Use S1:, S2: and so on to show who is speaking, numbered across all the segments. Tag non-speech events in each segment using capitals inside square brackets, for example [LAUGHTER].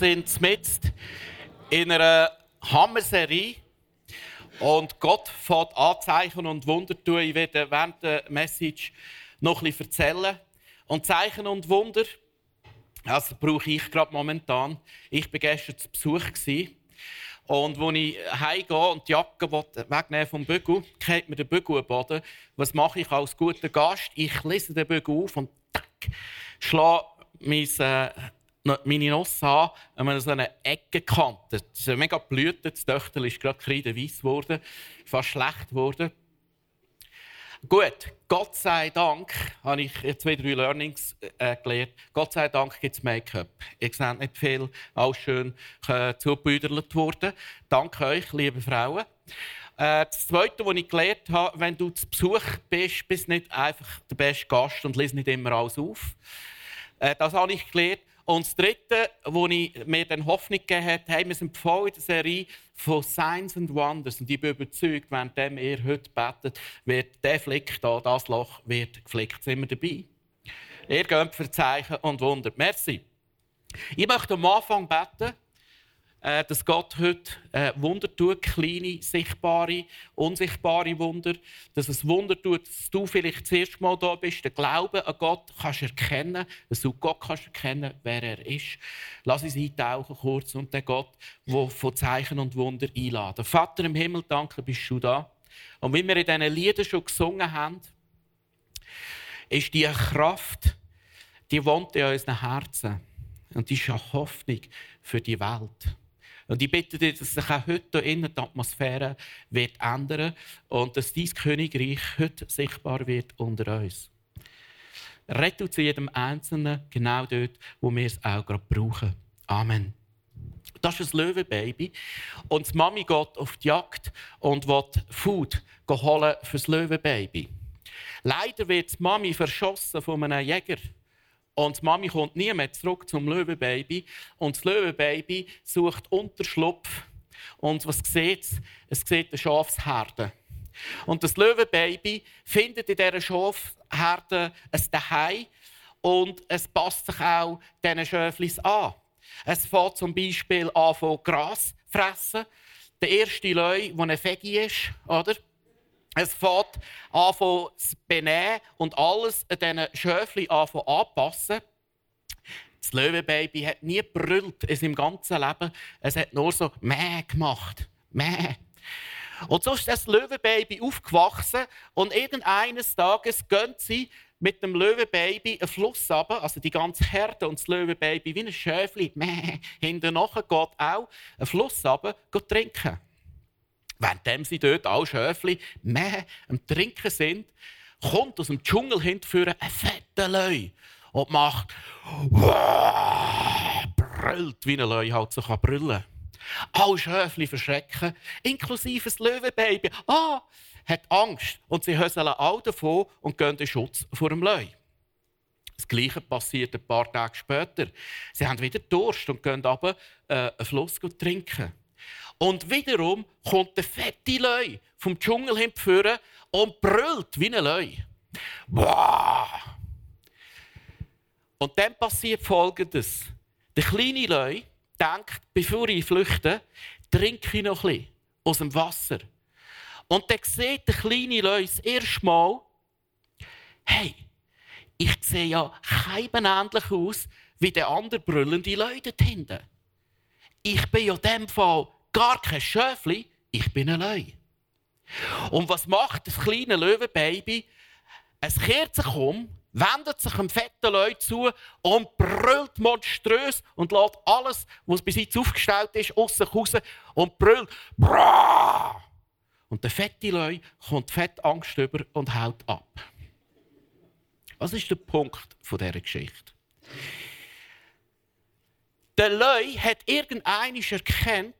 S1: Sind mit in einer Hammer-Serie und Gott fährt Anzeichen und Wunder tun. Ich werde während der Message noch bisschen erzählen. Und Zeichen und Wunder, das brauche ich gerade momentan. Ich war gestern zu Besuch. Und als ich heimgehe und die Jacke wegnehmen vom Bügel, geht mir der Bügel am Boden. Was mache ich als guter Gast? Ich lese den Bügel auf und tack, schlage mein äh, meine Nosse an, an so eine Ecke gekantet. Das ist mega blühtet. Das Töchterchen ist gerade kreideweiss geworden, fast schlecht geworden. Gut, Gott sei Dank habe ich zwei, drei Learnings äh, gelernt. Gott sei Dank gibt es Make-up. Ihr seht nicht viel, alles schön äh, zugebüdert worden. Danke euch, liebe Frauen. Äh, das Zweite, was ich gelernt habe, wenn du zu Besuch bist, bist nicht einfach der beste Gast und liest nicht immer alles auf. Äh, das habe ich gelernt. Und das Dritte, wo ich mir dann Hoffnung gegeben hat, hey, wir sind voll in der Serie von Signs and Wonders. Und ich bin überzeugt, wenn ihr heute betet, wird der Flick da, das Loch, wird geflickt. Sind wir dabei? Ihr geht für Zeichen und Wunder. Merci. Ich möchte am Anfang beten. Äh, dass Gott heute äh, Wunder tut, kleine, sichtbare, unsichtbare Wunder. Dass es Wunder tut, dass du vielleicht das erste Mal da bist, den Glauben an Gott kannst erkennen, dass du Gott kannst erkennen, wer er ist. Lass uns eintauchen kurz und den Gott, der von Zeichen und Wunder einladen. Vater im Himmel, danke, bist du da. Und wie wir in diesen Liedern schon gesungen haben, ist die Kraft, die wohnt in unseren Herzen. Und die ist eine Hoffnung für die Welt. Und ich bitte dich, dass sich auch heute innen die Atmosphäre wird ändern und dass dein Königreich heute sichtbar wird unter uns. Rette zu jedem Einzelnen genau dort, wo wir es auch gerade brauchen. Amen. Das ist ein Löwenbaby. Und die Mami geht auf die Jagd und will Food holen für das Löwenbaby. Leider wird die Mami verschossen von einem Jäger. Und die Mami kommt nie mehr zurück zum Löwenbaby. Und das Löwenbaby sucht Unterschlupf. Und was sieht es? Es sieht eine Schafsherde. Und das Löwenbaby findet in dieser Schafherde ein Zuhause und es passt sich auch diesen Schöflis an. Es fängt zum Beispiel an von Gras fressen. Der erste Löwe, der ein Veggie ist, oder? Es fängt an zu benehmen und alles an diesen Schöfchen anpassen. Das Löwenbaby hat nie brüllt in seinem ganzen Leben. Es hat nur so Mäh gemacht. Mäh. Und so ist das Löwenbaby aufgewachsen und irgendeines Tages gehen sie mit dem Löwenbaby einen Fluss runter, also die ganze Herde und das Löwenbaby wie ein Schöfli, mäh, hinten nachher geht auch ein Fluss runter, trinken. Während sie dort alle Schöfli mehr am Trinken sind, kommt aus dem Dschungel hinterführen ein fetter Löwe und macht brüllt, wie ein Löwe halt so kann brüllen. Alle Schöfli verschrecken, inklusive das Löwenbaby. Ah, hat Angst und sie höseln all davon und gehen in Schutz vor dem Löwe. Das Gleiche passiert ein paar Tage später. Sie haben wieder Durst und gehen runter, äh, einen Fluss trinken. Und wiederum kommt der fette Leu vom Dschungel hinführen und brüllt wie ein Leu. Boah! Und dann passiert Folgendes. Der kleine Leu denkt, bevor ich flüchte, trinke ich noch bisschen aus dem Wasser. Und dann sieht der kleine Leu das erste Mal, hey, ich sehe ja kein ähnlich aus wie der andere brüllende Leu dort hinten. Ich bin ja in dem Fall gar kein Schöfli, ich bin ein Löwe. Und was macht das kleine Löwenbaby? Es kehrt sich um, wendet sich einem fetten Leut zu und brüllt monströs und lässt alles, was bis jetzt aufgestellt ist, aus sich raus und brüllt Bra! Und der fette Leu kommt fett Angst über und haut ab. Was ist der Punkt dieser Geschichte? Der Leu hat irgendeinisch erkannt,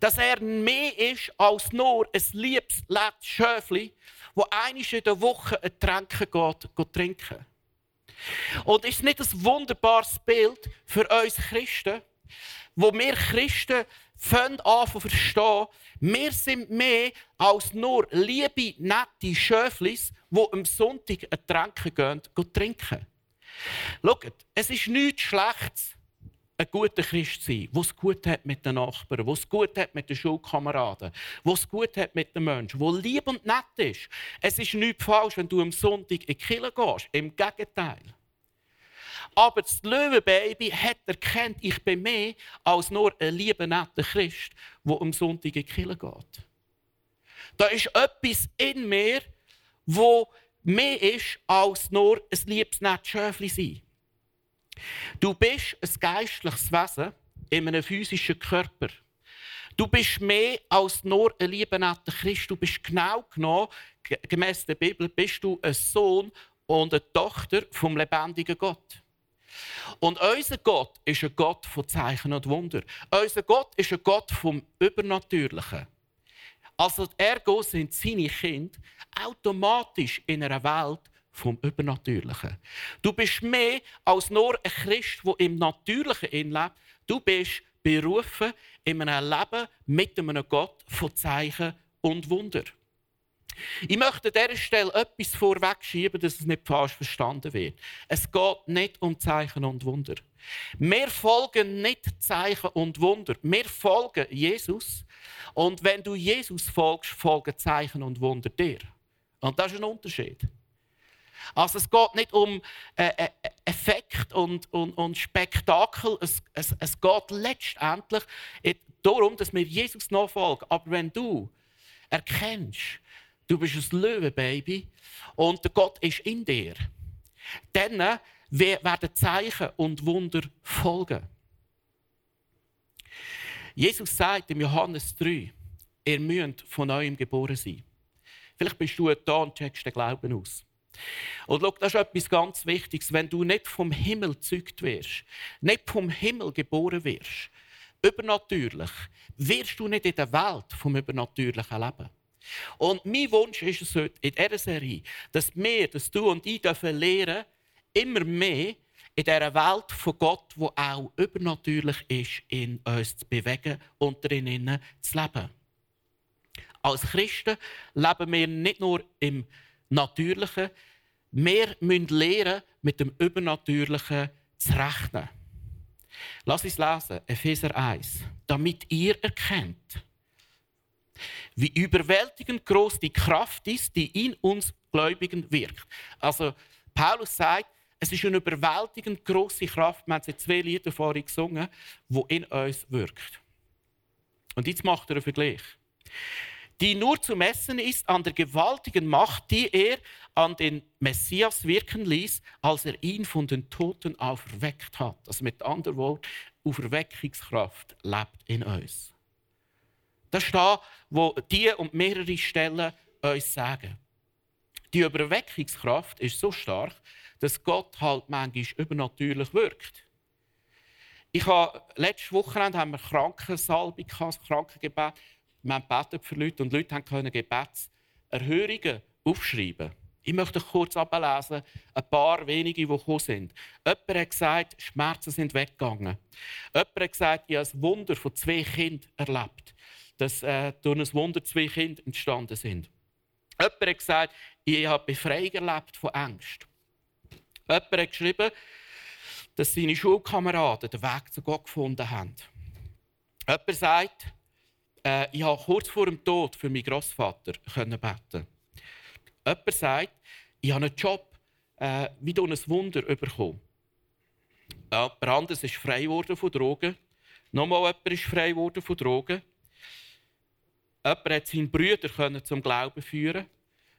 S1: dass er mehr ist als nur ein liebes, letztes Schöfli, wo einisch in der Woche ein Tränken geht, geht trinken. Und ist nicht ein wunderbares Bild für uns Christen, wo wir Christen fangen an zu verstehen, wir sind mehr als nur liebe, nette Schöflis, die am Sonntag ein Tränken gehen, trinken. Schaut, es ist nichts Schlechtes, ein guter Christ sein, der es gut hat mit den Nachbarn, der es gut hat mit den Schulkameraden, der es gut hat mit den Menschen, der lieb und nett ist. Es ist nichts falsch, wenn du am Sonntag in die Kirche gehst. Im Gegenteil. Aber das Löwenbaby hat erkannt, ich bin mehr als nur ein lieber, netter Christ, der am Sonntag in die Kirche geht. Da ist etwas in mir, wo mehr ist als nur ein liebes, nettes Schöfli sein. Du bist ein geistliches Wesen in einem physischen Körper. Du bist mehr als nur ein lieber netter Christ. Du bist genau genommen, gemäß der Bibel, bist du ein Sohn und eine Tochter vom lebendigen Gott. Und unser Gott ist ein Gott von Zeichen und Wunder. Unser Gott ist ein Gott vom Übernatürlichen. Also ergo sind seine Kinder automatisch in einer Welt, vom Übernatürlichen. Du bist mehr als nur ein Christ, der im Natürlichen lebt. Du bist berufen in einem Leben mit einem Gott von Zeichen und Wunder. Ich möchte an dieser Stelle etwas vorwegschieben, dass es nicht falsch verstanden wird. Es geht nicht um Zeichen und Wunder. Wir folgen nicht Zeichen und Wunder. Wir folgen Jesus. Und wenn du Jesus folgst, folgen Zeichen und Wunder dir. Und das ist ein Unterschied. Also es geht nicht um äh, äh, Effekt und, und, und Spektakel. Es, es, es geht letztendlich darum, dass wir Jesus nachfolgen. Aber wenn du erkennst, du bist ein Löwenbaby und der Gott ist in dir, dann äh, werden Zeichen und Wunder folgen. Jesus sagt im Johannes 3, ihr müsst von neuem geboren sein. Vielleicht bist du da und checkst den Glauben aus. Und schau, das ist etwas ganz Wichtiges. Wenn du nicht vom Himmel gezeugt wirst, nicht vom Himmel geboren wirst, übernatürlich, wirst du nicht in der Welt vom übernatürlichen Leben. Und mein Wunsch ist es heute in dieser Serie, dass wir, dass du und ich dürfen lernen, immer mehr in dieser Welt von Gott, wo auch übernatürlich ist, in uns zu bewegen und drinnen zu leben. Als Christen leben wir nicht nur im Natürlichen, wir müssen lernen, mit dem Übernatürlichen zu rechnen. Lass uns lesen, Epheser 1. Damit ihr erkennt, wie überwältigend groß die Kraft ist, die in uns Gläubigen wirkt. Also, Paulus sagt, es ist eine überwältigend große Kraft, wir haben zwei Lieder vorhin gesungen, die in uns wirkt. Und jetzt macht er einen Vergleich die nur zu messen ist an der gewaltigen Macht, die er an den Messias wirken ließ, als er ihn von den Toten auferweckt hat. Also mit anderen Worten, Auferweckungskraft lebt in uns. Das ist da, wo die und mehrere Stellen uns sagen. Die Überweckungskraft ist so stark, dass Gott halt manchmal übernatürlich wirkt. Ich habe, letzte Wochenende haben wir Krankensalbe, Krankengebet wir haben für Leute und Leute können Gebetserhörungen aufschreiben. Ich möchte kurz ablesen, ein paar wenige, die gekommen sind. Jemand hat gesagt, Schmerzen sind weggegangen. Jemand hat gesagt, ich habe ein Wunder von zwei Kindern erlebt, dass äh, durch ein Wunder zwei Kinder entstanden sind. Jemand hat gesagt, ich habe Befreiung erlebt von Angst. Jemand hat geschrieben, dass seine Schulkameraden den Weg zu Gott gefunden haben. Jemand sagt, äh, ich habe kurz vor dem Tod für meinen Großvater beten. Jemand sagt, ich habe einen Job äh, wie durch ein Wunder bekommen. Jemand anderes ist frei geworden von Drogen. Nochmal jemand ist frei geworden von Drogen. Jemand hat seinen Brüder zum Glauben führen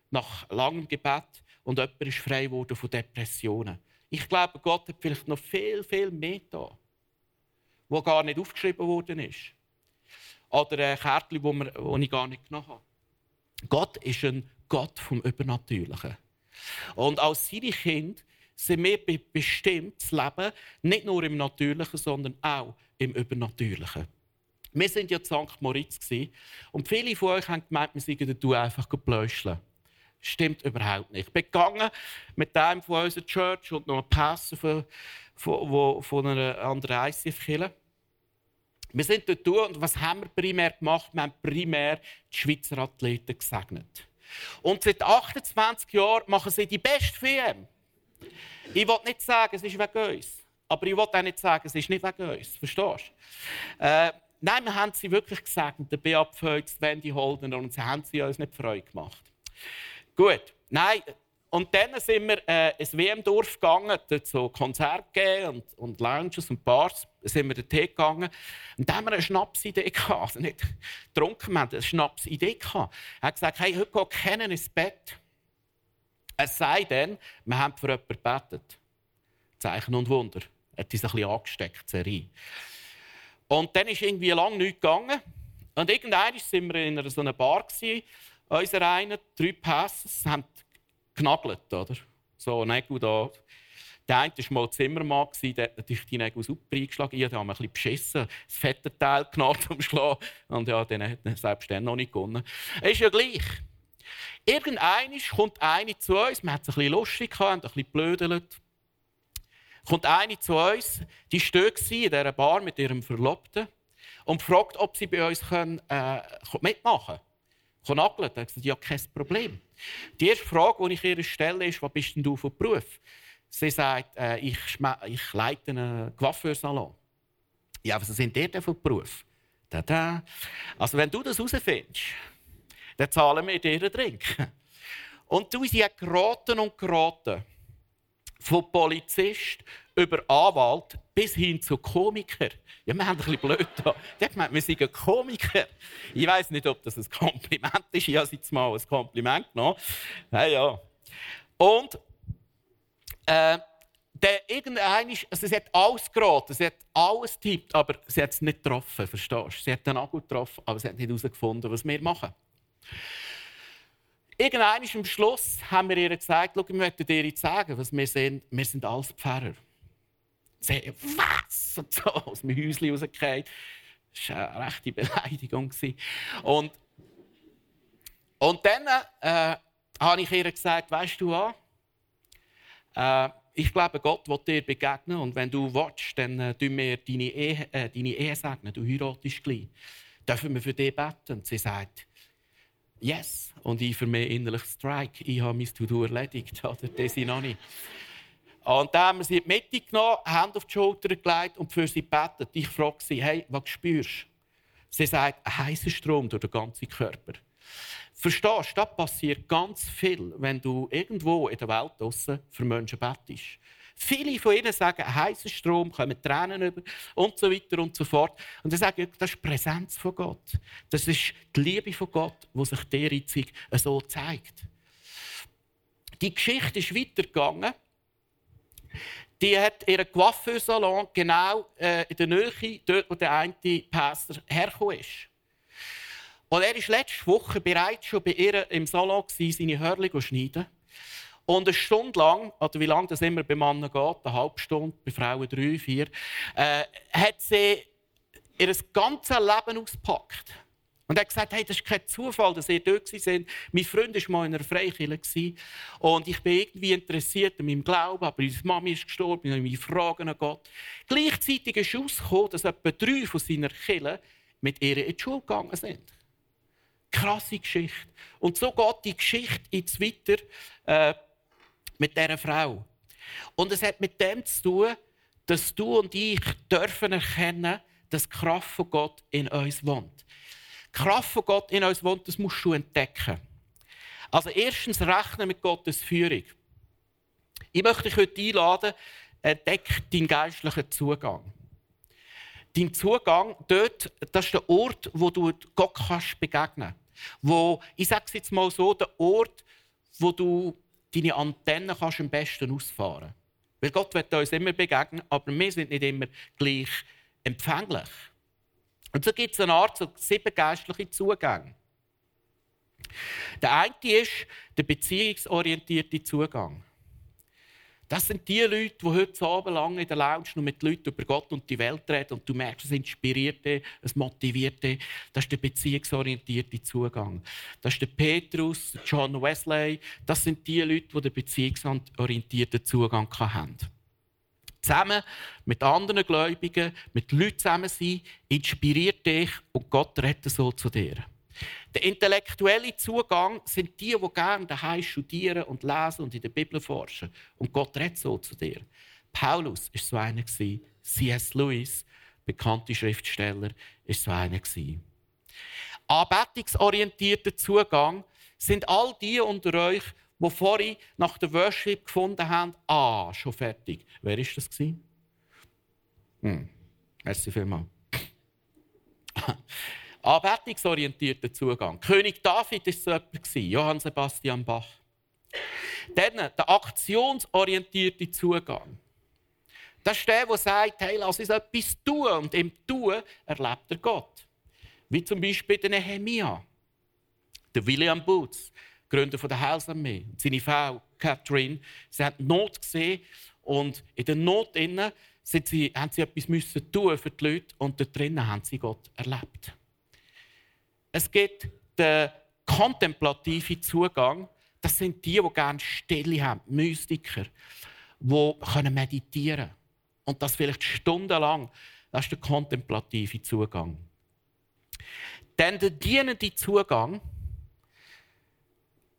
S1: nach langem Gebet. und jemand ist frei geworden von Depressionen. Ich glaube, Gott hat vielleicht noch viel, viel mehr da, wo gar nicht aufgeschrieben worden ist. Oder ein Kärtchen, das ich gar nicht genommen habe. Gott ist ein Gott vom Übernatürlichen. Und als seine Kinder sind wir bestimmt zu leben, nicht nur im Natürlichen, sondern auch im Übernatürlichen. Wir sind ja in St. Moritz und viele von euch haben gemeint, wir seien einfach gepläuscheln. Stimmt überhaupt nicht. Ich bin gegangen mit einem von unserer Church und noch einem Pastor von, von, von einer anderen ICF-Kirche. Wir sind dort durch und was haben wir primär gemacht? Wir haben primär die Schweizer Athleten gesegnet. Und seit 28 Jahren machen sie die beste WM. Ich will nicht sagen, es ist wegen uns. Aber ich will auch nicht sagen, es ist nicht wegen uns. Verstehst du? Äh, nein, wir haben sie wirklich gesegnet. Der Beat Pfeutz, Wendy Holden und sie haben sie uns nicht Freude gemacht. Gut, nein. Und dann sind wir äh, ins WM-Dorf gegangen, dort so Konzerte gegeben und, und Lounges und Bars. sind wir dorthin gegangen. Und da haben wir eine Schnapsidee [LAUGHS] gehabt. Also nicht getrunken, wir haben eine Schnapsidee gehabt. Er hat gesagt, hey, heute geht keiner ins Bett. Es sei denn, wir haben für jemanden gebetet. Zeichen und Wunder. Er hat uns ein bisschen angesteckt, Serie. Und dann ist irgendwie lange nichts gegangen. Und irgendwann waren wir in einer so einer Bar. Unser einer, drei Passes, haben genagelt, oder? So, Nägel da. Der eine war mal Zimmermann, der hat natürlich die Nägel super eingeschlagen. Ich habe ein bisschen beschissen, das fette Teil genommen zum Schlagen. Und ja, den hat er selbst dann noch nicht gewonnen. Ist ja gleich. Irgendeiner kommt eine zu uns, wir hatten es ein bisschen lustig, gehabt, ein bisschen blödelt. Kommt eine zu uns, die steht in dieser Bar mit ihrem Verlobten und fragt, ob sie bei uns können, äh, mitmachen können. Nageln. Er hat gesagt, ja, kein Problem. Die erste Frage, die ich ihr stelle, ist, was bist denn du für Beruf? Sie sagt, äh, ich, ich leite einen Coiffeursalon. Ja, was sind ihr denn für Beruf? Da, da. Also, wenn du das herausfindest, dann zahlen wir dir einen Drink. Und du, sie hat geraten und geraten. Von Polizist über Anwalt bis hin zu Komiker. Ja, wir haben ein bisschen blöd da. Die hat gemeint, wir sind Komiker. Ich weiß nicht, ob das ein Kompliment ist. Ich habe jetzt mal ein Kompliment genommen. Ja, ja. Und äh, der irgendein, also sie hat alles geraten, sie hat alles tippt, aber sie hat es nicht getroffen, verstehst du? Sie hat den Nagel getroffen, aber sie hat nicht herausgefunden, was wir machen. Irgendwann am Schluss haben wir ihr gesagt, ich möchte dir jetzt sagen, was wir sind. Wir sind alles Pfarrer. Sie was? Und so aus dem Häuschen rausgefallen. Das war eine rechte Beleidigung. Und, und dann äh, habe ich ihr gesagt, weißt du was? Äh, ich glaube, Gott will dir begegnen und wenn du willst, dann äh, tun wir deine Ehe, äh, deine Ehe segnen. Du heiratest gleich. Dürfen wir für dich beten? Und sie sagt, yes. Und ich für mich innerlich Strike. Ich habe mein To-Do erledigt. [LAUGHS] Oder? Das noch nicht. Und dann haben wir sie in die Mitte genommen, Hand auf die Schulter gelegt und für sie gebetet. Ich frage sie, hey, was spürst du? Sie sagt, ein heißer Strom durch den ganzen Körper. Verstehst du, das passiert ganz viel, wenn du irgendwo in der Welt draussen für Menschen betest. Viele von ihnen sagen, heißer Strom, kommen Tränen über und so weiter und so fort. Und dann sage das ist die Präsenz von Gott. Das ist die Liebe von Gott, die sich dir jetzt so zeigt. Die Geschichte ist weitergegangen. Die hat ihren Coiffeursalon genau äh, in der Nähe, dort wo der eine Pastor hergekommen ist. Und er war letzte Woche bereits schon bei ihr im Salon, seine Hörli zu schneiden. Und eine Stunde lang, oder wie lange das immer bei Männern geht, eine halbe Stunde, bei Frauen drei, vier, äh, hat sie ihr ganzes Leben ausgepackt. Und er hat gesagt, hey, das ist kein Zufall, dass ihr dort sind. Mein Freund war mal in einer Freikirche und ich bin irgendwie interessiert an meinem Glauben, aber meine Mami ist gestorben, ich habe meine Fragen an Gott. Gleichzeitig ist herausgekommen, dass etwa drei von seiner Kirche mit ihr in die Schule gegangen sind. Krasse Geschichte. Und so geht die Geschichte jetzt weiter. Äh, mit dieser Frau. Und es hat mit dem zu tun, dass du und ich dürfen erkennen, dass die Kraft von Gott in uns wohnt. Die Kraft von Gott in uns wohnt, das musst du entdecken. Also erstens rechnen mit Gottes Führung. Ich möchte dich heute einladen, entdeck deinen geistlichen Zugang. Dein Zugang dort, das ist der Ort, wo du Gott kannst begegnen. Wo, ich sage es jetzt mal so, der Ort, wo du deine Antennen kannst am besten ausfahren Weil Gott wird uns immer begegnen, aber wir sind nicht immer gleich empfänglich. Und so gibt es eine Art so sieben geistliche Zugänge. Der eine ist der beziehungsorientierte Zugang. Das sind die Leute, die heute Abend lang in der Lounge noch mit Leuten über Gott und die Welt reden und du merkst, es inspiriert dich, es motiviert dich. Das ist der beziehungsorientierte Zugang. Das ist der Petrus, John Wesley. Das sind die Leute, die den beziehungsorientierten Zugang haben. Zusammen mit anderen Gläubigen, mit Leuten zusammen sein, inspiriert dich und Gott rettet so zu dir. Der intellektuelle Zugang sind die, die gerne daheim studieren und lesen und in der Bibel forschen. Und Gott redet so zu dir. Paulus war so einer. C.S. Lewis, bekannte Schriftsteller, war so einer. Anbetungsorientierter Zugang sind all die unter euch, die vorhin nach der Worship gefunden haben, ah, schon fertig. Wer war das? Hm. Merci vielmals. Anbetungsorientierter Zugang. König David war so jemand, Johann Sebastian Bach. Dann der aktionsorientierte Zugang. Das ist der, der sagt, hey, lass uns etwas tun. Und im Tun erlebt er Gott. Wie zum Beispiel der Nehemia. Der William Boots, Gründer der Heilsarmee. Seine Frau Catherine, sie haben Not gesehen und in der Not innen sie, haben sie etwas müssen tun für die Leute und dort drinnen haben sie Gott erlebt. Es gibt den kontemplativen Zugang. Das sind die, die gerne Stille haben, Mystiker, die meditieren können. Und das vielleicht stundenlang. Das ist der kontemplative Zugang. Dann der dienende Zugang,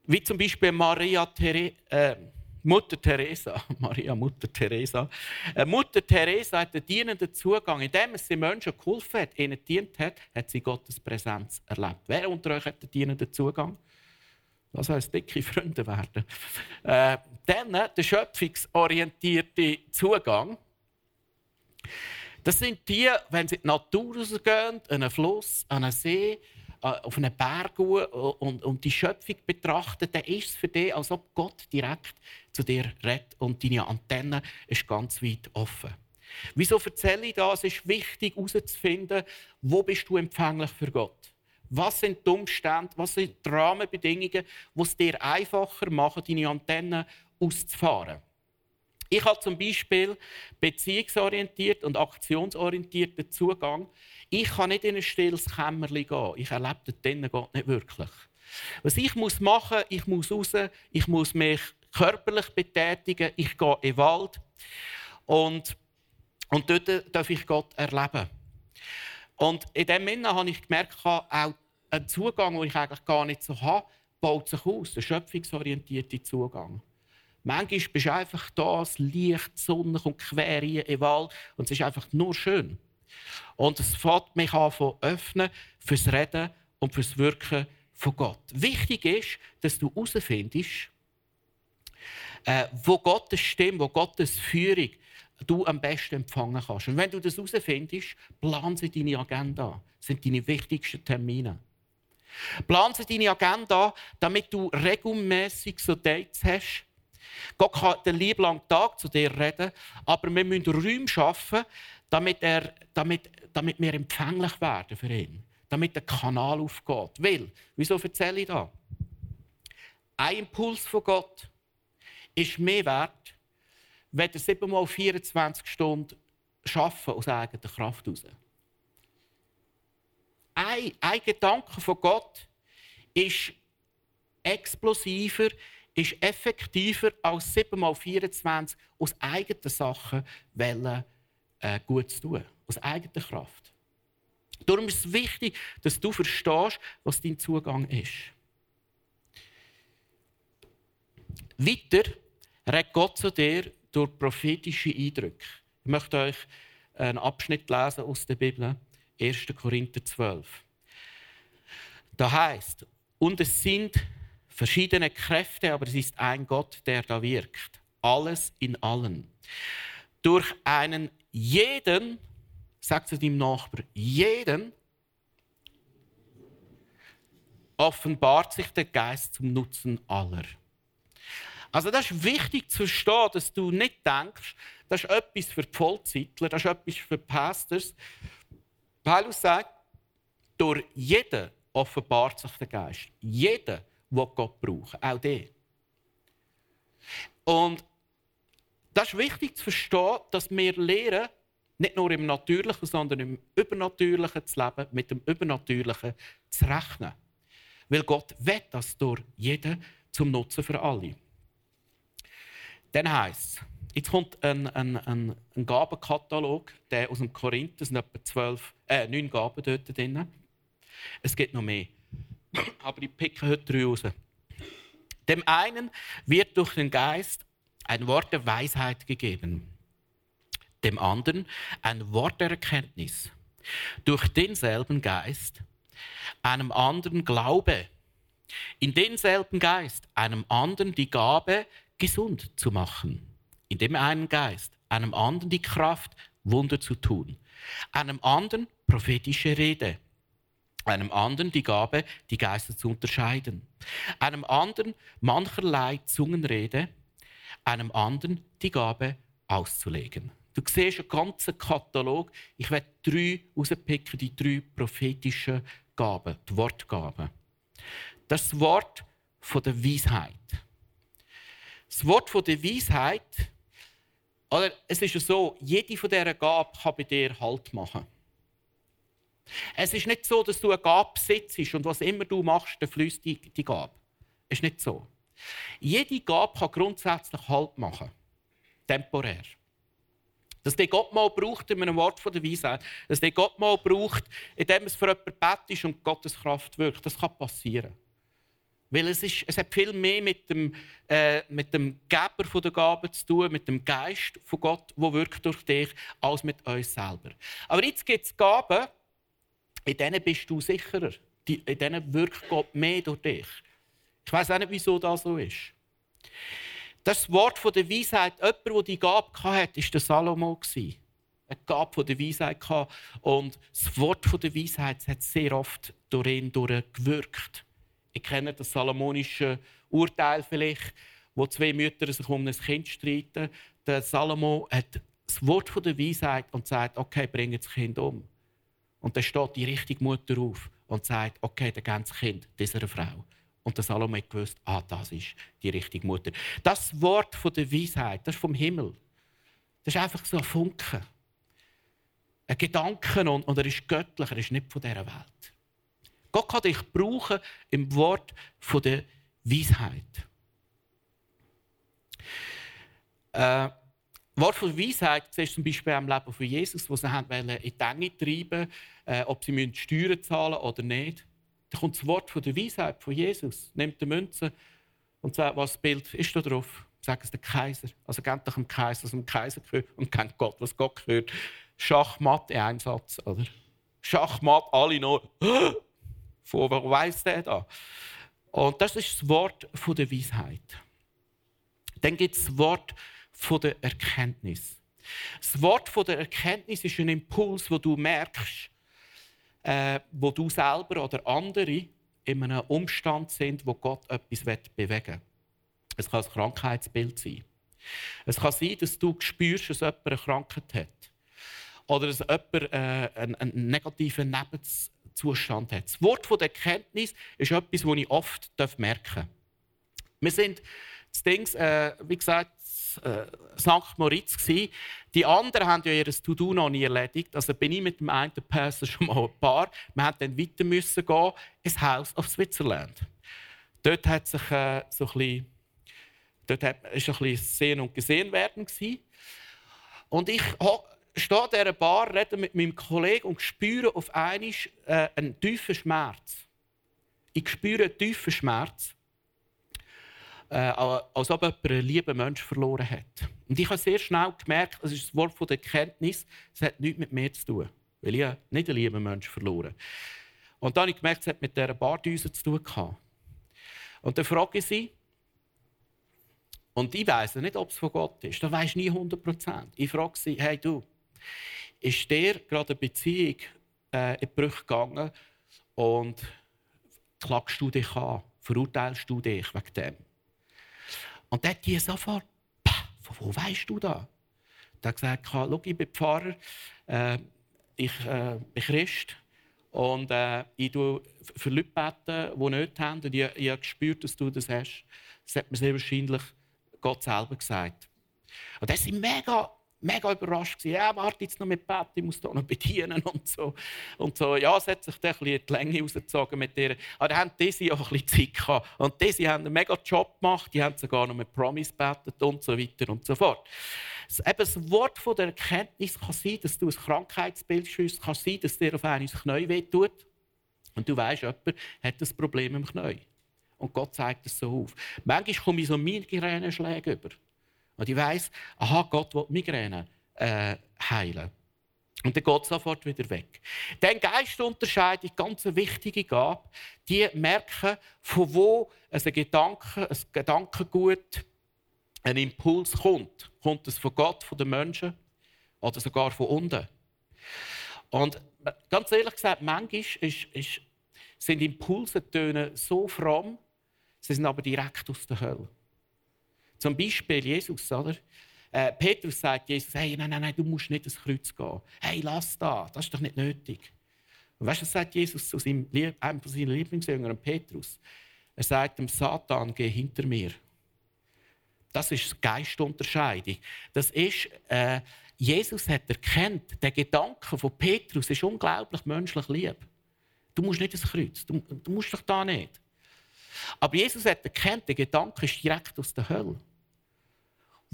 S1: wie zum Beispiel Maria Therese. Äh, Mutter Teresa, [LAUGHS] Maria Mutter Teresa. Äh, Mutter Teresa hat einen dienenden Zugang. Indem sie Menschen geholfen hat, ihnen dient hat, hat sie Gottes Präsenz erlebt. Wer unter euch hat einen dienenden Zugang? Das heißt, dicke Freunde werden. Äh, dann äh, der schöpfungsorientierte Zugang. Das sind die, wenn sie in die Natur rausgehen, an einen Fluss, an einen See, auf einen Berg und, und die Schöpfung betrachten, dann ist es für dich, als ob Gott direkt zu dir redet und deine Antenne ist ganz weit offen. Wieso erzähle ich das? Es ist wichtig herauszufinden, wo bist du empfänglich für Gott? Was sind die Umstände, was sind die Rahmenbedingungen, die es dir einfacher machen, deine Antenne auszufahren? Ich habe zum Beispiel beziehungsorientiert und aktionsorientierten Zugang. Ich kann nicht in ein stilles Kämmerchen gehen. Ich erlebe den Gott nicht wirklich. Was ich muss machen, ich muss raus, ich muss mich körperlich betätigen, ich gehe in den Wald und, und dort darf ich Gott erleben. Und in dem Sinne habe ich gemerkt, auch ein Zugang, den ich eigentlich gar nicht so habe, baut sich aus, der schöpfungsorientierte Zugang. Manchmal bist du einfach da, das Licht, die Sonne kommt quer in den Wald und es ist einfach nur schön. Und es fängt mich an zu öffnen fürs Reden und fürs Wirken von Gott. Wichtig ist, dass du herausfindest, äh, wo Gottes Stimme, wo Gottes Führung du am besten empfangen kannst. Und wenn du das herausfindest, plan sie deine Agenda. Das sind deine wichtigsten Termine. Plan sie deine Agenda, damit du regelmäßig so Dates hast, Gott kann den lieben langen Tag zu dir reden, aber wir müssen Räume schaffen, damit, er, damit, damit wir empfänglich werden für ihn. Damit der Kanal aufgeht. Weil, wieso erzähle ich das? Ein Impuls von Gott ist mehr wert, wenn er 7 mal 24 Stunden arbeiten aus eigener Kraft heraus. Ein, ein Gedanke von Gott ist explosiver, ist effektiver als 7 mal 24 aus eigenen Sachen wollen, äh, gut zu tun. Aus eigener Kraft. Darum ist es wichtig, dass du verstehst, was dein Zugang ist. Weiter redet Gott zu dir durch prophetische Eindrücke. Ich möchte euch einen Abschnitt lesen aus der Bibel, 1. Korinther 12. Da heißt: Und es sind verschiedene Kräfte, aber es ist ein Gott, der da wirkt. Alles in allen. Durch einen jeden, sagt es dem Nachbar, jeden offenbart sich der Geist zum Nutzen aller. Also das ist wichtig zu verstehen, dass du nicht denkst, das ist etwas für die Vollzeitler, das ist etwas für die Pastors. Paulus sagt, durch jeden offenbart sich der Geist. Jeder, der Gott braucht, auch der. Und das ist wichtig zu verstehen, dass wir lernen, nicht nur im Natürlichen, sondern im Übernatürlichen zu leben, mit dem Übernatürlichen zu rechnen. Weil Gott will das durch jeden zum Nutzen für alle. Dann heisst es, jetzt kommt ein, ein, ein, ein Gabenkatalog, der aus dem Korinther, es sind etwa 12, äh, 9 Gaben dort drin. Es gibt noch mehr. Aber ich picke heute drei raus. Dem einen wird durch den Geist ein Wort der Weisheit gegeben, dem anderen ein Wort der Erkenntnis. Durch denselben Geist einem anderen Glaube, in denselben Geist einem anderen die Gabe, gesund zu machen, in dem einen Geist einem anderen die Kraft, Wunder zu tun, einem anderen prophetische Rede, einem anderen die Gabe, die Geister zu unterscheiden, einem anderen mancherlei Zungenrede, einem anderen die Gabe auszulegen. Du siehst einen ganzen Katalog. Ich werde drei rauspicken, die drei prophetischen Gaben, die Wortgaben. Das Wort von der Weisheit. Das Wort von der Weisheit, oder es ist ja so, jede von dieser Gaben kann bei dir Halt machen. Es ist nicht so, dass du eine Gabe besitzt und was immer du machst, dann fließt die, die Gabe. Es ist nicht so. Jede Gabe kann grundsätzlich Halt machen. Temporär. Dass der Gott mal braucht in einem Wort der Weisheit, dass der Gott mal braucht, indem es für jemanden betest und Gottes Kraft wirkt, das kann passieren. Weil es, ist, es hat viel mehr mit dem, äh, mit dem Geber der Gabe zu tun, mit dem Geist von Gott, der wirkt durch dich, als mit uns selber. Aber jetzt gibt es Gaben, in denen bist du sicherer. In denen wirkt Gott mehr durch dich. Ich weiß auch nicht, wieso das so ist. Das Wort von der Weisheit, jemand, der die Gabe hatte, war der Salomo. Eine Gabe der Weisheit. Und das Wort der Weisheit hat sehr oft durch ihn gewirkt. Ich kenne das salomonische Urteil vielleicht, wo zwei Mütter sich um ein Kind streiten. Der Salomo hat das Wort der Weisheit und sagt, okay, bring das Kind um. Und dann steht die richtige Mutter auf und sagt, okay, dann geben das Kind dieser Frau. Und der Salome hat gewusst, ah, das ist die richtige Mutter. Das Wort von der Weisheit, das ist vom Himmel. Das ist einfach so ein Funken. Ein Gedanke und, und er ist göttlich, er ist nicht von dieser Welt. Gott kann dich brauchen im Wort von der Weisheit. Äh, Wort von Weisheit siehst du zum Beispiel am Leben von Jesus, wo sie haben in die Enge treiben äh, ob sie Steuern zahlen oder nicht. Da kommt das Wort von der Weisheit von Jesus, nimmt die Münze und sagt, was Bild ist da drauf. Sagt es der Kaiser. Also gebt doch dem Kaiser, was dem Kaiser gehört und kennt Gott, was Gott gehört. Schachmatt in einem Satz, oder? Schachmatt, alle noch. [GASPS] Von wo weiss der da? Und das ist das Wort von der Weisheit. Dann gibt es das Wort von der Erkenntnis. Das Wort von der Erkenntnis ist ein Impuls, wo du merkst, äh, wo du selber oder andere in einem Umstand sind, wo Gott etwas bewegen will. Es kann ein Krankheitsbild sein. Es kann sein, dass du spürst, dass jemand eine Krankheit hat. Oder dass jemand äh, einen, einen, negativen Nebenzustand hat. Das Wort von der Erkenntnis ist etwas, das ich oft merken darf. Wir sind das Ding, äh, wie gesagt, äh, St. Moritz. Gewesen. Die anderen haben ja ihr To-Do noch nie erledigt. Also bin ich mit dem einen Person [LAUGHS] schon mal ein paar. Wir mussten dann weiter müssen gehen ins Haus of Switzerland. Dort hat sich äh, so ein bisschen, dort hat, ein bisschen sehen und gesehen werden. Und ich stehe an dieser Bar, rede mit meinem Kollegen und spüre auf einmal äh, einen tiefen Schmerz. Ich spüre einen tiefen Schmerz äh, als ob jemand einen lieben Menschen verloren hat. Und ich habe sehr schnell gemerkt, das ist das Wort der Erkenntnis, es hat nichts mit mir zu tun, weil ich nicht einen lieben Menschen verloren Und dann habe ich gemerkt, es hat mit dieser Bardüse zu tun gehabt. Und dann frage ich sie, und ich weiß nicht, ob es von Gott ist. Da weiß nie 100 Prozent. Ich frage sie, hey du, ist dir gerade eine Beziehung äh, in Brüche gegangen und klagst du dich an? Verurteilst du dich wegen dem? Und dann die sofort, von wo weißt du? Der hat gesagt, schau, ich bin Pfarrer, äh, ich äh, bin Christ und äh, ich bete für Leute, beten, die nicht haben. Und ich, ich habe gespürt, dass du das hast. Das hat mir sehr wahrscheinlich Gott selber gesagt. Und das sind mega mega überrascht gewesen. Ja, warte jetzt noch mit Bett, ich muss da noch [LAUGHS] bedienen und so. Und so, ja, es hat sich dann ein bisschen die Länge rausgezogen mit ihr. Aber dann haben diese auch ein bisschen Zeit gehabt. Und diese haben einen mega Job gemacht, die haben sogar noch mit Promise gebetet und so weiter und so fort. Eben das Wort von der Erkenntnis kann sein, dass du ein Krankheitsbild schüsst, kann sein, dass dir auf einmal das Knie wehtut. Und du weißt, jemand hat ein Problem im Knie. Und Gott zeigt es so auf. Manchmal komme ich so Migräne-Schläge über. Und ich weiss, aha, Gott will Migräne äh, heilen. Und dann geht es sofort wieder weg. Dann Geistunterscheidung, ganz eine wichtige Gabe, die merken, von wo ein Gedanke, ein Gedankengut, ein Impuls kommt. Kommt es von Gott, von den Menschen oder sogar von unten? Und ganz ehrlich gesagt, manchmal ist, ist, sind Impulse so fromm, sie sind aber direkt aus der Hölle. Zum Beispiel Jesus, oder? Äh, Petrus sagt Jesus, hey, nein, nein, nein, du musst nicht ins Kreuz gehen. Hey, lass da, das ist doch nicht nötig. Und weißt du, was sagt Jesus zu seinem, einem von seinen Lieblingsjüngern, Petrus? Er sagt dem Satan, geh hinter mir. Das ist Geistunterscheidung. Das ist, äh, Jesus hat erkannt, der Gedanke von Petrus ist unglaublich menschlich lieb. Du musst nicht ins Kreuz, du, du musst doch da nicht. Aber Jesus hat erkannt, der Gedanke ist direkt aus der Hölle.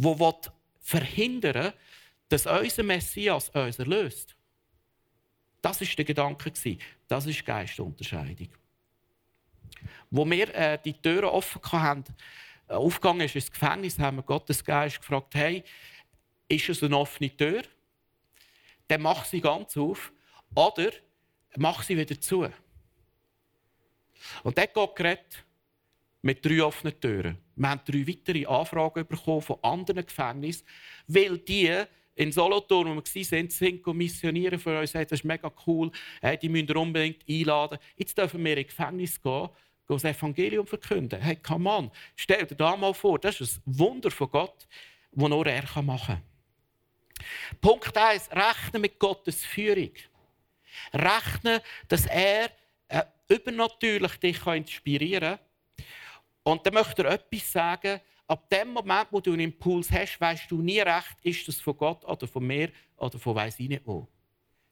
S1: Will verhindern, dass unser Messias uns erlöst. Das ist der Gedanke Das ist Geistunterscheidung. Wo wir äh, die Türen offen hatten, äh, aufgegangen ist ins Gefängnis, haben wir Gottes Geist gefragt: Hey, ist es eine offene Tür? Dann mach sie ganz auf oder mach sie wieder zu. Und dort Gott geredet, mit drei offenen Türen. Wir haben drei weitere Anfragen bekommen von anderen Gefängnissen, weil die in Solothurn, wo wir waren, sind missionieren für uns. Das ist mega cool. Die müssen unbedingt einladen. Jetzt dürfen wir in Gefängnis gehen, das Evangelium verkünden. Hey, come on, stell dir das mal vor. Das ist ein Wunder von Gott, das nur er machen kann. Punkt 1. Rechnen mit Gottes Führung. Rechnen, dass er äh, übernatürlich dich inspirieren kann und dann möchte er etwas sagen. Ab dem Moment, wo du einen Impuls hast, weißt du nie recht, ist das von Gott oder von mir oder von weiß ich nicht wo.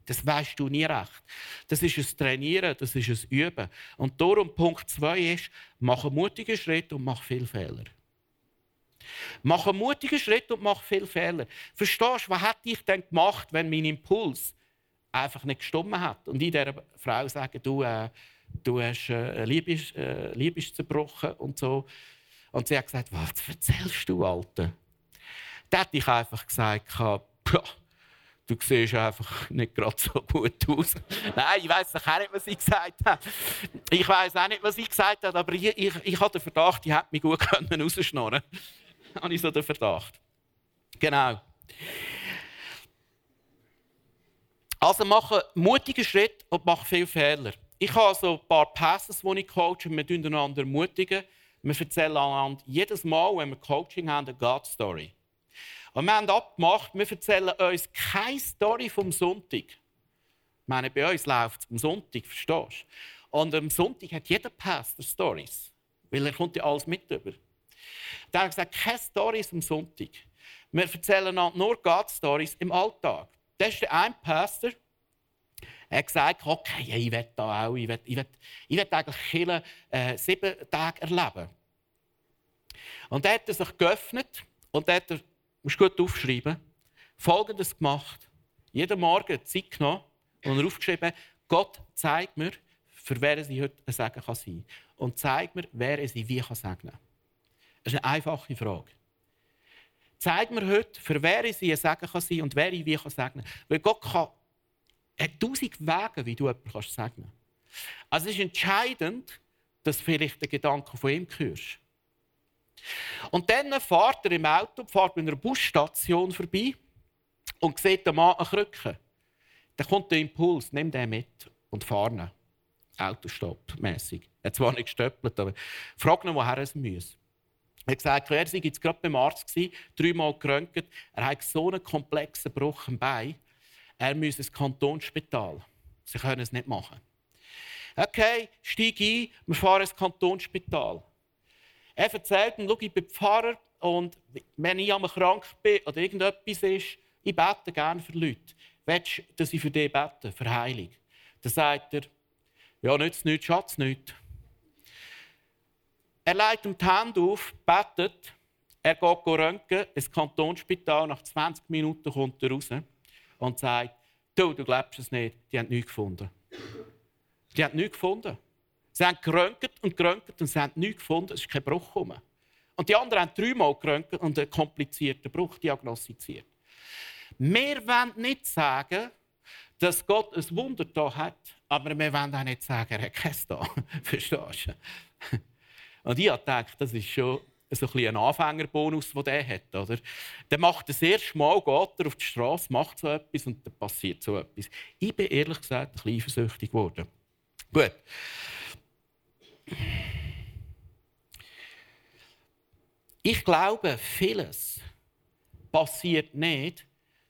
S1: Das weißt du nie recht. Das ist ein Trainieren, das ist ein Üben. Und darum Punkt 2 ist, mach einen mutigen Schritt und mach viele Fehler. Mach einen mutigen Schritt und mach viele Fehler. Verstehst du, was hätte ich denn gemacht, wenn mein Impuls einfach nicht gestummen hat? Und ich dieser Frau sage, du, äh, du hast äh, Liebe, äh, zerbrochen und so. Und sie hat gesagt, was erzählst du, Alte? Da hätte ich einfach gesagt, du siehst einfach nicht gerade so gut aus. [LAUGHS] Nein, ich weiß auch nicht, was ich gesagt habe. Ich weiß auch nicht, was ich gesagt habe, aber ich, ich, ich habe den Verdacht, ich hätte mich gut [LAUGHS] rausschnorren können. [LAUGHS] habe ich so den Verdacht. Genau. Also mache mutige Schritt und mach viele Fehler. Ich habe so ein paar Passes, die ich coache, wir einander ermutigen. Wir erzählen einander jedes Mal, wenn wir Coaching haben, eine God-Story. Und wir haben abgemacht, wir erzählen uns keine Story vom Sonntag. Ich meine, bei uns läuft es am Sonntag, verstehst du? Und am Sonntag hat jeder Pastor Stories, weil er kommt ja alles mit über. Der hat gesagt, keine Stories am Sonntag. Wir erzählen nur God-Stories im Alltag. Das ist der ein Pastor, er hat gesagt, okay, ich will da auch, ich will, ich will, ich will eigentlich Kirche, äh, sieben Tage erleben. Und er hat er sich geöffnet und er hat, er, musst gut aufschreiben, Folgendes gemacht. Jeden Morgen Zeit genommen und er aufgeschrieben, Gott zeigt mir, für wer sie heute ein Segen kann sein kann. Und zeigt mir, wer sie wie kann segnen kann. Das ist eine einfache Frage. Zeig mir heute, für wer sie ein Segen kann sein und wer ich wie kann segnen kann. Weil Gott kann hat tausend Wege, wie du jemanden kannst segnen Also es ist entscheidend, dass du vielleicht den Gedanken von ihm hörst. Und dann fährt er im Auto, fährt bei einer Busstation vorbei und sieht den Mann eine Krücke. Dann kommt der Impuls, nimm den mit und fahr ihn. Autostopp mäßig. Er hat zwar nicht gestöppelt, aber frag ihn, woher er muss. Er hat gesagt, er sei jetzt gerade beim Arzt gewesen, dreimal geröntgt. Er hat so einen komplexen Bruch im Bein. Er müsse ins Kantonsspital. Sie können es nicht machen. Okay, steige ein, wir fahren ins Kantonsspital. Er erzählt schau, ich bin Pfarrer und wenn ich einmal krank bin oder irgendetwas ist, ich bete gerne für Leute. Willst du, dass ich für dich bete, für Heilung? Dann sagt er, ja, nützt nichts, Schatz, nichts. Er legt ihm die Hände auf, betet, er geht röntgen, ins Kantonsspital, nach 20 Minuten kommt er raus und sagt, du, du glaubst es nicht, die haben nichts gefunden. Die haben nichts gefunden. Sie haben geröntgt und geröntgt und sie haben nichts gefunden, es ist kein Bruch gekommen. Und die anderen haben dreimal geröntgt und einen komplizierten Bruch diagnostiziert. Wir wollen nicht sagen, dass Gott ein Wunder da hat, aber wir wollen auch nicht sagen, er hat keins da. [LAUGHS] Verstehst du? Und ich habe das ist schon so ein, ein Anfängerbonus, den er hat. Oder? Der macht das erste Mal, geht er auf die Straße, macht so etwas und dann passiert so etwas. Ich bin ehrlich gesagt ein bisschen eifersüchtig geworden. Gut. Ich glaube, vieles passiert nicht,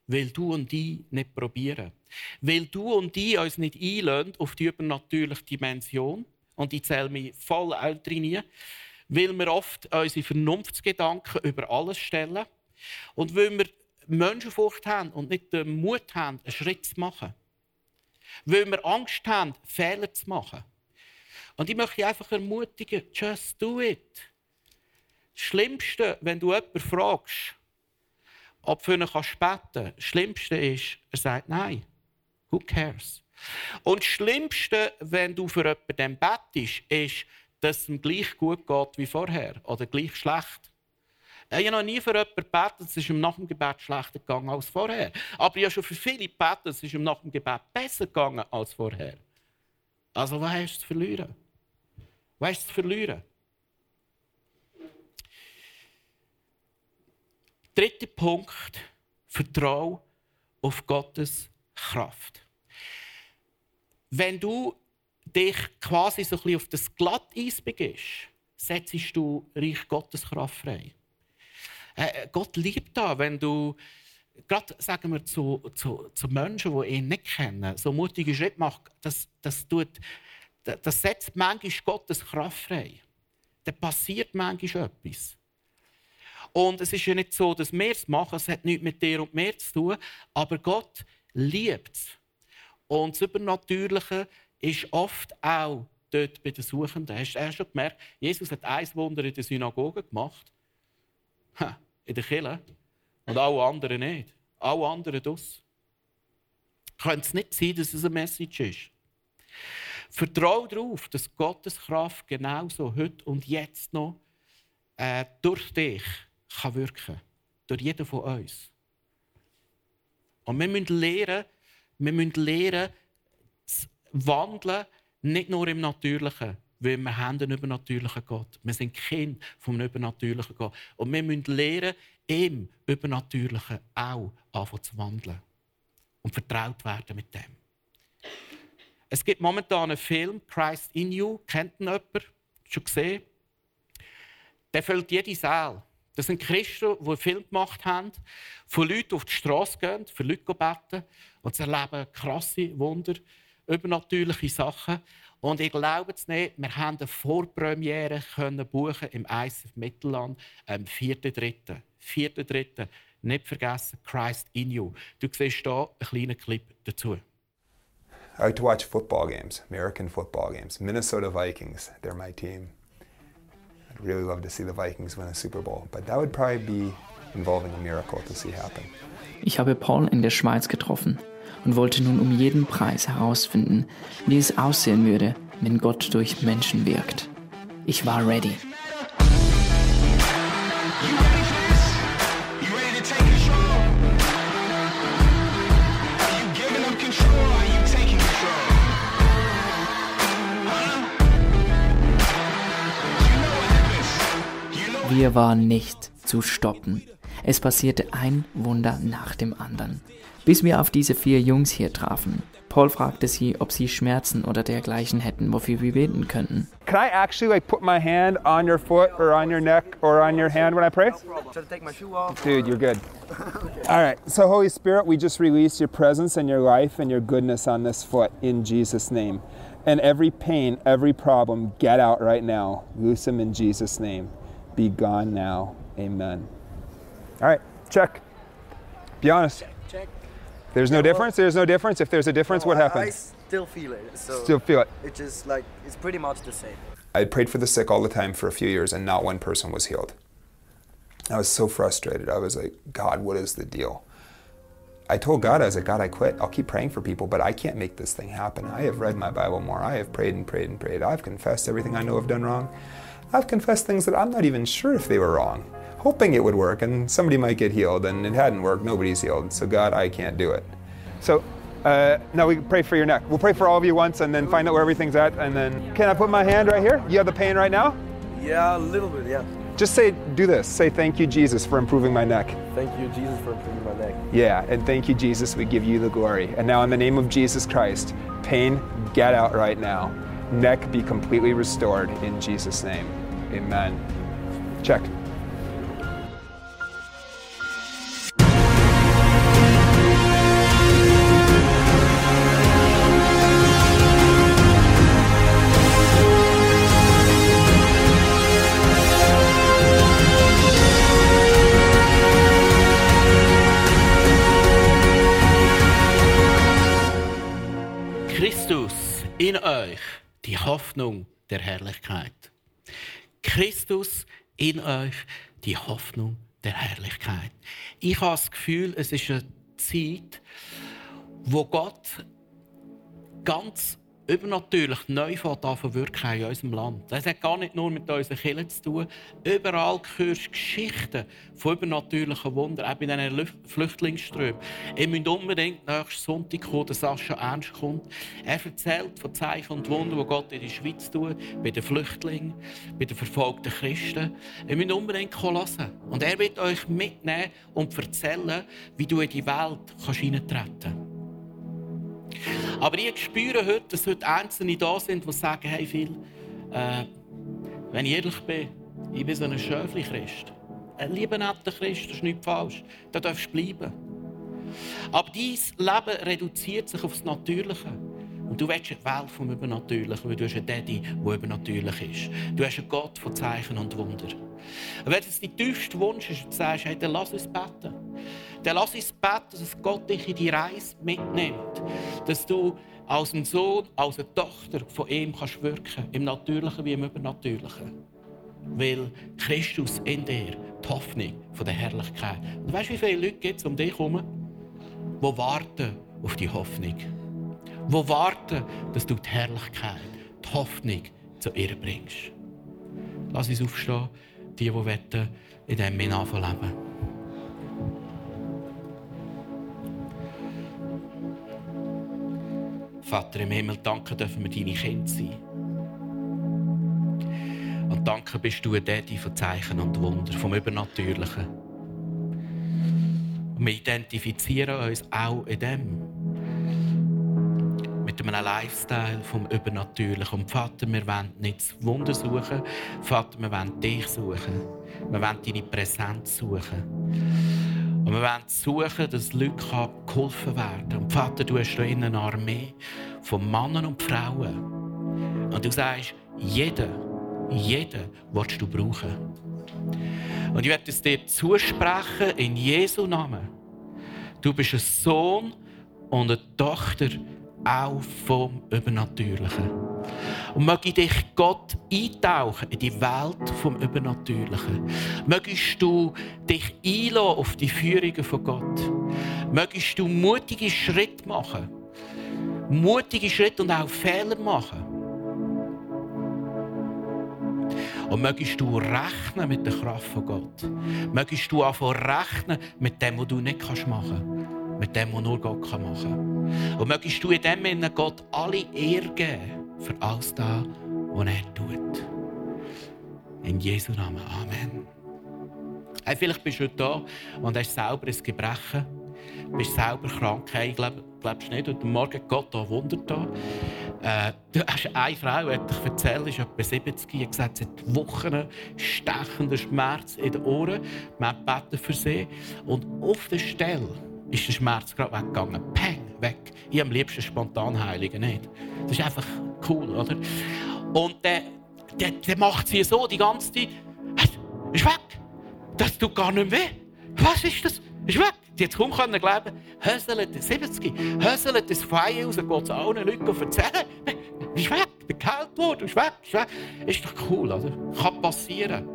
S1: weil du und ich nicht probieren. Weil du und ich uns nicht einlösen auf die übernatürliche Dimension und ich zähle mich voll auch drin, weil wir oft unsere Vernunftsgedanken über alles stellen und weil wir Menschenfurcht haben und nicht den Mut haben, einen Schritt zu machen. Weil wir Angst haben, Fehler zu machen. Und ich möchte einfach ermutigen, just do it. Das Schlimmste, wenn du jemanden fragst, ob für ihn kannst, das Schlimmste ist, er sagt Nein. Who cares? Und das Schlimmste, wenn du für jemanden bettest, ist, dass es ihm gleich gut geht wie vorher oder gleich schlecht. Ich habe noch nie für jemanden gebetet, es ist ihm nach dem Gebet schlechter gegangen als vorher. Aber ich habe schon für viele gebetet, es ist ihm nach dem Gebet besser gegangen als vorher. Also, was hast du zu verlieren? Was hast du zu verlieren? Dritter Punkt: Vertraue auf Gottes Kraft wenn du dich quasi so ein bisschen auf das Glatteis begibst, setzt du Reich Gottes Kraft frei. Äh, Gott liebt da, wenn du gerade sagen wir zu, zu, zu Menschen, die ihn nicht kennen, so mutige Schritte machen, das, das, tut, das setzt manchmal Gottes Kraft frei. Da passiert manchmal etwas. Und es ist ja nicht so, dass wir es machen, es hat nichts mit dir und mir zu tun, aber Gott liebt es. Und das Übernatürliche ist oft auch dort bei den Suchenden. Hast du schon gemerkt, Jesus hat ein Wunder in der Synagoge gemacht, in der Kirche, und alle anderen nicht. Alle anderen das. Könnte es nicht sein, dass es eine Message ist? Vertraue darauf, dass Gottes Kraft genauso heute und jetzt noch äh, durch dich kann wirken Durch jeden von uns. Und wir müssen lernen, wir müssen lernen, wandeln, nicht nur im Natürlichen, weil wir haben einen übernatürlichen Gott. Wir sind Kind vom übernatürlichen Gott. Und wir müssen lernen, im Übernatürlichen auch anfangen zu wandeln. Und vertraut werden mit dem. Es gibt momentan einen Film, Christ in You. Kennt ihn jemand? Schon gesehen? Der füllt jede Saal. Das sind Christen, die einen Film gemacht haben, von Leuten auf die Straße gehen, für Leute beten und sie erleben krasse Wunder, übernatürliche Sachen. Und ich glaube es nicht, wir haben eine Vorpremiere können buchen im ICF Mittelland am 4.3. 4.3. Nicht vergessen, Christ in you. Du siehst hier einen kleinen Clip dazu. I
S2: like to watch football games, American football games. Minnesota Vikings, they're my team. I'd really love to see the Vikings win a Super Bowl, but that would probably be involving a miracle to see happen.
S3: Ich habe Paul in der Schweiz getroffen und wollte nun um jeden Preis herausfinden, wie es aussehen würde, wenn Gott durch Menschen wirkt. Ich war ready. Wir waren nicht zu stoppen. Es passierte ein Wunder nach dem anderen, bis wir auf diese vier Jungs hier trafen. Paul fragte sie, ob sie Schmerzen oder dergleichen hätten, wofür wir beten könnten.
S2: Can I actually like put my hand on your foot or on your neck or on your hand when I pray?
S4: Should I take my shoe off?
S2: Dude, you're good. [LAUGHS] All right. So, Holy Spirit, we just release your presence and your life and your goodness on this foot in Jesus' name. And every pain, every problem, get out right now. Loose them in Jesus' name. Be gone now. Amen. All right. Check. Be honest.
S4: Check.
S2: There's no difference. There's no difference. If there's a difference, what
S4: I- I still feel it. So
S2: Still feel it.
S4: It's just like it's pretty much the same.
S2: I prayed for the sick all the time for a few years, and not one person was healed. I was so frustrated. I was like, God, what is the deal? I told God, I was like, God, I quit. I'll keep praying for people, but I can't make this thing happen. I have read my Bible more. I have prayed and prayed and prayed. I've confessed everything I know I've done wrong. I've confessed things that I'm not even sure if they were wrong, hoping it would work and somebody might get healed, and it hadn't worked. Nobody's healed. So, God, I can't do it. So, uh, now we pray for your neck. We'll pray for all of you once and then find out where everything's at. And then, can I put my hand right here? You have the pain right now?
S4: Yeah, a little bit. Yeah.
S2: Just say, do this. Say, thank you, Jesus, for improving my neck.
S4: Thank you, Jesus, for improving my neck.
S2: Yeah, and thank you, Jesus. We give you the glory. And now, in the name of Jesus Christ, pain, get out right now. Neck, be completely restored in Jesus' name. Amen. Check.
S1: Euch, die Hoffnung der Herrlichkeit. Christus in euch, die Hoffnung der Herrlichkeit. Ich habe das Gefühl, es ist eine Zeit, wo Gott ganz übernatürlich neu fängt an zu wirken in unserem Land. Das hat gar nicht nur mit unseren Kirchen zu tun. Überall hörst du Geschichten von übernatürlichen Wundern, auch bei diesen Lü- Flüchtlingsströmen. Ihr müsst unbedingt nächsten Sonntag kommen, der Sascha Ernst kommt. Er erzählt von Zeichen und Wundern, die Gott in der Schweiz tut, bei den Flüchtlingen, bei den verfolgten Christen. Ihr müsst unbedingt hören. Und er wird euch mitnehmen und erzählen, wie du in die Welt hineintreten kannst. Aber ich spüre heute, dass heute Einzelne da sind, die sagen, hey Phil, äh, wenn ich ehrlich bin, ich bin so ein Schöfli-Christ. Ein lieber netter Christ, das ist nichts falsch. Da darfst du bleiben. Aber dein Leben reduziert sich aufs Natürliche. Und du willst eine Welt vom Übernatürlichen, weil du hast einen Daddy, der übernatürlich ist. Du hast einen Gott von Zeichen und Wunder. Und wenn es dein tiefster Wunsch ist, und du sagst, hey, dann lass uns beten. Dann lass uns beten, dass Gott dich in die Reise mitnimmt. Dass du als ein Sohn, als eine Tochter von ihm kannst wirken Im Natürlichen wie im Übernatürlichen. Weil Christus in dir die Hoffnung von der Herrlichkeit. Und weißt du, wie viele Leute es um dich herum, die warten auf die Hoffnung? Die warten, dass du die Herrlichkeit, die Hoffnung zu ihr bringst. Lass uns aufstehen, die, die in diesem leben. Vater im Himmel, danke dürfen wir deine Kinder sein. Und danke bist du ein Daddy von Zeichen und Wunder, vom Übernatürlichen. Und wir identifizieren uns auch in dem. Mit einem Lifestyle vom Übernatürlichen. Und Vater, wir wollen nicht das Wunder suchen. Vater, wir wollen dich suchen. Wir wollen deine Präsenz suchen. Und wir wollen suchen, dass Leuten geholfen werden kann. Und Vater, du hast da eine Armee von Männern und Frauen. Und du sagst, jeden, jeden willst du brauchen. Und ich werde es dir zusprechen in Jesu Namen. Du bist ein Sohn und eine Tochter auch vom Übernatürlichen. Und möge dich Gott eintauchen in die Welt vom Übernatürlichen. Mögest du dich einlassen auf die Führungen von Gott. Mögest du mutige Schritte machen. Mutige Schritte und auch Fehler machen. Und mögest du rechnen mit der Kraft von Gott. Mögest du anfangen rechnen mit dem, was du nicht machen kannst. Mit dem, was nur Gott machen kann. Und mögest du in dem Sinne Gott alle Ehre geben für alles das, was er tut. In Jesu Namen. Amen. Hey, vielleicht bist du heute da und hast selber ein Gebrechen, bist selber krank. Hey, glaub, glaubst nicht? Heute Morgen Gott da Wunder da. Äh, du hast eine Frau, die dich erzählt, ist etwa 70, die gesagt, sie hat Wochen stechenden Schmerz in den Ohren. Wir gebeten für sie. Und auf der Stelle ist der Schmerz gerade weggegangen. Peng, weg. Ich am liebsten spontan heiligen nicht. Das ist einfach cool, oder? Und der, der, der macht sie so die ganze Zeit. Ist weg. Das tut gar nicht weh. Was ist das? Ist weg. Jetzt kaum können glauben, Höselt 70, Höselt das Feier raus, geht es allen Leuten erzählen. Ist weg, gekillt worden, ist weg, ist weg. Ist doch cool, oder? Kann passieren.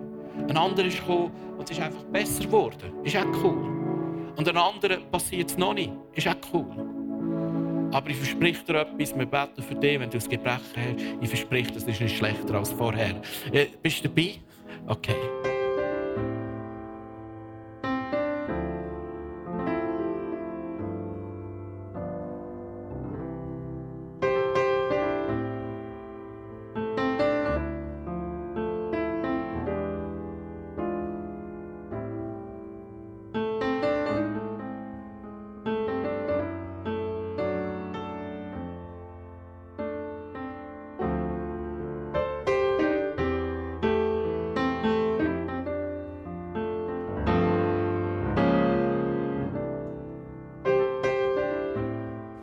S1: Ein anderer ist gekommen und es ist einfach besser geworden. Ist auch cool. Und ein anderer passiert es noch nicht. Ist auch cool. Aber ich verspreche dir etwas, wir beten für dich, wenn du das Gebrechen hast. Ich verspreche, das ist nicht schlechter als vorher. Äh, bist du dabei? Okay.